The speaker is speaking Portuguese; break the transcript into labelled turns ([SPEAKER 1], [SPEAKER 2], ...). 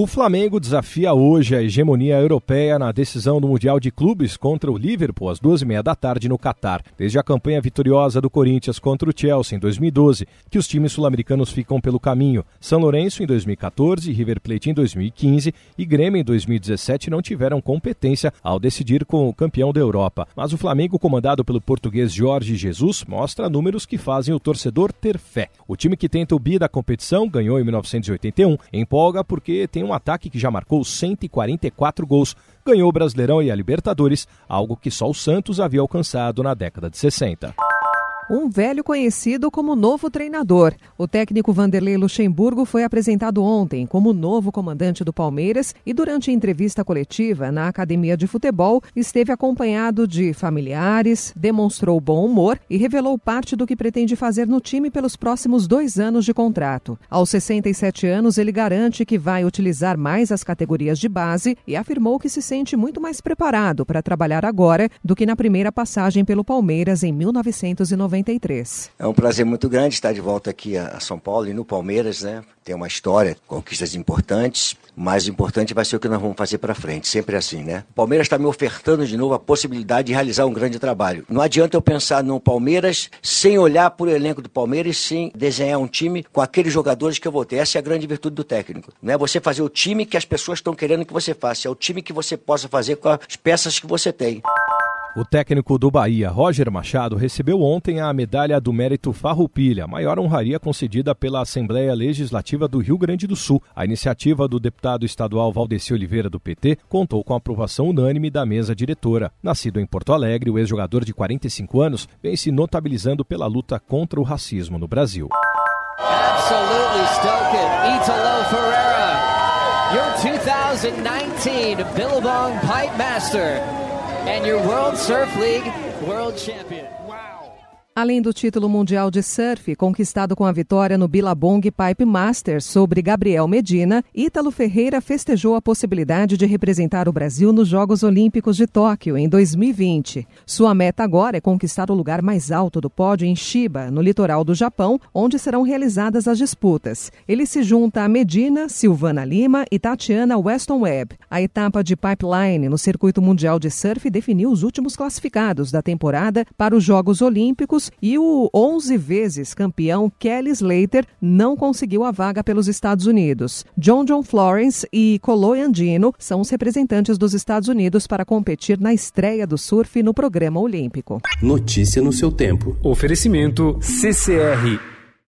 [SPEAKER 1] O Flamengo desafia hoje a hegemonia europeia na decisão do Mundial de Clubes contra o Liverpool às duas e meia da tarde no Catar. Desde a campanha vitoriosa do Corinthians contra o Chelsea em 2012, que os times sul-americanos ficam pelo caminho. São Lourenço em 2014, River Plate em 2015 e Grêmio em 2017 não tiveram competência ao decidir com o campeão da Europa. Mas o Flamengo, comandado pelo português Jorge Jesus, mostra números que fazem o torcedor ter fé. O time que tenta o bi da competição ganhou em 1981, empolga porque tem um ataque que já marcou 144 gols, ganhou o Brasileirão e a Libertadores, algo que só o Santos havia alcançado na década de 60
[SPEAKER 2] um velho conhecido como novo treinador. O técnico Vanderlei Luxemburgo foi apresentado ontem como novo comandante do Palmeiras e, durante entrevista coletiva na Academia de Futebol, esteve acompanhado de familiares, demonstrou bom humor e revelou parte do que pretende fazer no time pelos próximos dois anos de contrato. Aos 67 anos, ele garante que vai utilizar mais as categorias de base e afirmou que se sente muito mais preparado para trabalhar agora do que na primeira passagem pelo Palmeiras em 1990. 93.
[SPEAKER 3] É um prazer muito grande estar de volta aqui a São Paulo e no Palmeiras, né? Tem uma história, conquistas importantes, mas o importante vai ser o que nós vamos fazer para frente, sempre assim, né? O Palmeiras está me ofertando de novo a possibilidade de realizar um grande trabalho. Não adianta eu pensar no Palmeiras sem olhar para o elenco do Palmeiras e sem desenhar um time com aqueles jogadores que eu vou ter. Essa é a grande virtude do técnico. Não é você fazer o time que as pessoas estão querendo que você faça, é o time que você possa fazer com as peças que você tem.
[SPEAKER 1] O técnico do Bahia, Roger Machado, recebeu ontem a medalha do mérito Farroupilha, maior honraria concedida pela Assembleia Legislativa do Rio Grande do Sul. A iniciativa do deputado estadual Valdeci Oliveira do PT contou com a aprovação unânime da mesa diretora. Nascido em Porto Alegre, o ex-jogador de 45 anos vem se notabilizando pela luta contra o racismo no Brasil.
[SPEAKER 4] Italo Ferreira, your 2019 Billabong Pipe Master and your World Surf League World Champion.
[SPEAKER 2] Além do título mundial de surf, conquistado com a vitória no Billabong Pipe Masters sobre Gabriel Medina, Ítalo Ferreira festejou a possibilidade de representar o Brasil nos Jogos Olímpicos de Tóquio em 2020. Sua meta agora é conquistar o lugar mais alto do pódio em Chiba, no litoral do Japão, onde serão realizadas as disputas. Ele se junta a Medina, Silvana Lima e Tatiana Weston Webb. A etapa de pipeline no circuito mundial de surf definiu os últimos classificados da temporada para os Jogos Olímpicos e o 11 vezes campeão Kelly Slater não conseguiu a vaga pelos Estados Unidos. John John Florence e Coloy Andino são os representantes dos Estados Unidos para competir na estreia do surf no programa olímpico.
[SPEAKER 5] Notícia no seu tempo.
[SPEAKER 6] Oferecimento CCR